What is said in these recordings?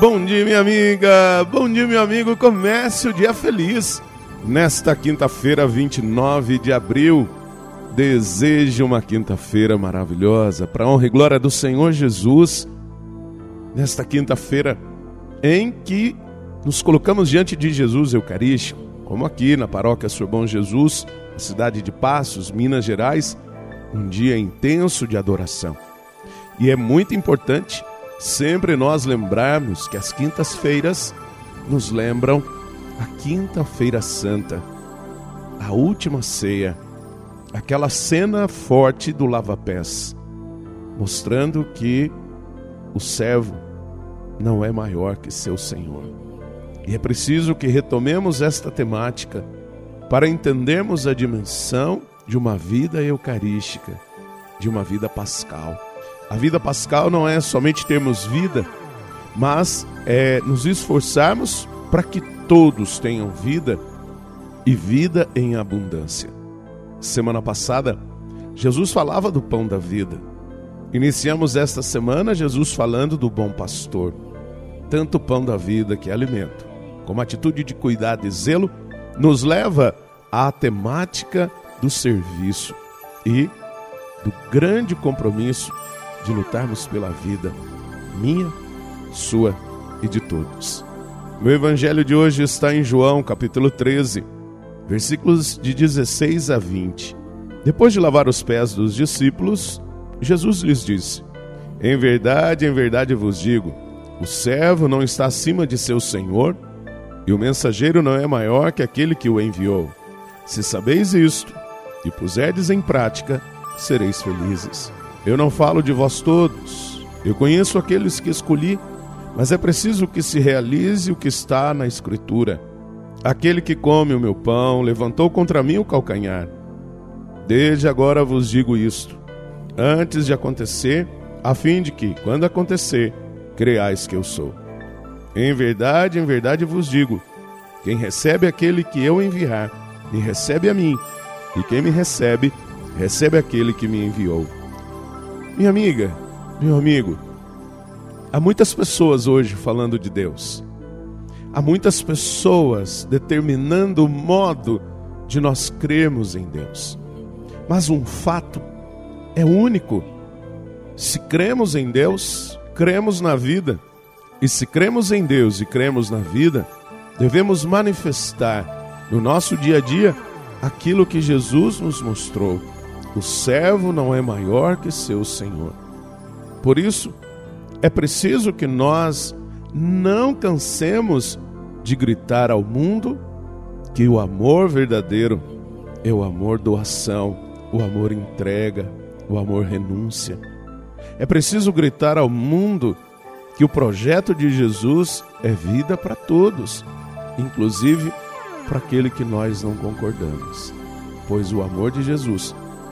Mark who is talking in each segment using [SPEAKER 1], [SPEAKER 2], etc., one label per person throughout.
[SPEAKER 1] Bom dia, minha amiga. Bom dia, meu amigo. Comece o dia feliz. Nesta quinta-feira, 29 de abril, desejo uma quinta-feira maravilhosa para honra e glória do Senhor Jesus. Nesta quinta-feira em que nos colocamos diante de Jesus Eucarístico, como aqui na paróquia Sorbão Jesus, na cidade de Passos, Minas Gerais, um dia intenso de adoração. E é muito importante sempre nós lembrarmos que as quintas-feiras nos lembram a Quinta-feira Santa, a última ceia, aquela cena forte do lava-pés, mostrando que o servo não é maior que seu Senhor. E é preciso que retomemos esta temática para entendermos a dimensão de uma vida eucarística, de uma vida pascal. A vida pascal não é somente termos vida, mas é nos esforçarmos para que todos tenham vida e vida em abundância. Semana passada, Jesus falava do pão da vida. Iniciamos esta semana Jesus falando do bom pastor. Tanto o pão da vida, que é alimento, como atitude de cuidado e zelo, nos leva à temática do serviço e do grande compromisso de lutarmos pela vida minha, sua e de todos. Meu evangelho de hoje está em João, capítulo 13, versículos de 16 a 20. Depois de lavar os pés dos discípulos, Jesus lhes disse: Em verdade, em verdade vos digo, o servo não está acima de seu senhor, e o mensageiro não é maior que aquele que o enviou. Se sabeis isto e puserdes em prática, sereis felizes. Eu não falo de vós todos. Eu conheço aqueles que escolhi, mas é preciso que se realize o que está na Escritura. Aquele que come o meu pão levantou contra mim o calcanhar. Desde agora vos digo isto, antes de acontecer, a fim de que, quando acontecer, creais que eu sou. Em verdade, em verdade vos digo: quem recebe aquele que eu enviar, me recebe a mim, e quem me recebe, recebe aquele que me enviou. Minha amiga, meu amigo, há muitas pessoas hoje falando de Deus. Há muitas pessoas determinando o modo de nós crermos em Deus. Mas um fato é único. Se cremos em Deus, cremos na vida. E se cremos em Deus e cremos na vida, devemos manifestar no nosso dia a dia aquilo que Jesus nos mostrou o servo não é maior que seu senhor. Por isso, é preciso que nós não cansemos de gritar ao mundo que o amor verdadeiro é o amor doação, o amor entrega, o amor renúncia. É preciso gritar ao mundo que o projeto de Jesus é vida para todos, inclusive para aquele que nós não concordamos, pois o amor de Jesus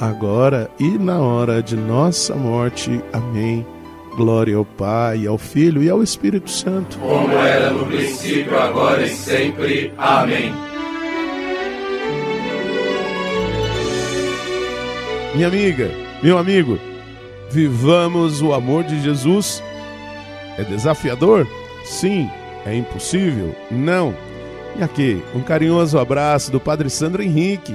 [SPEAKER 1] agora e na hora de nossa morte. Amém. Glória ao Pai, ao Filho e ao Espírito Santo.
[SPEAKER 2] Como era no princípio, agora e sempre. Amém.
[SPEAKER 1] Minha amiga, meu amigo, vivamos o amor de Jesus. É desafiador? Sim. É impossível? Não. E aqui, um carinhoso abraço do Padre Sandro Henrique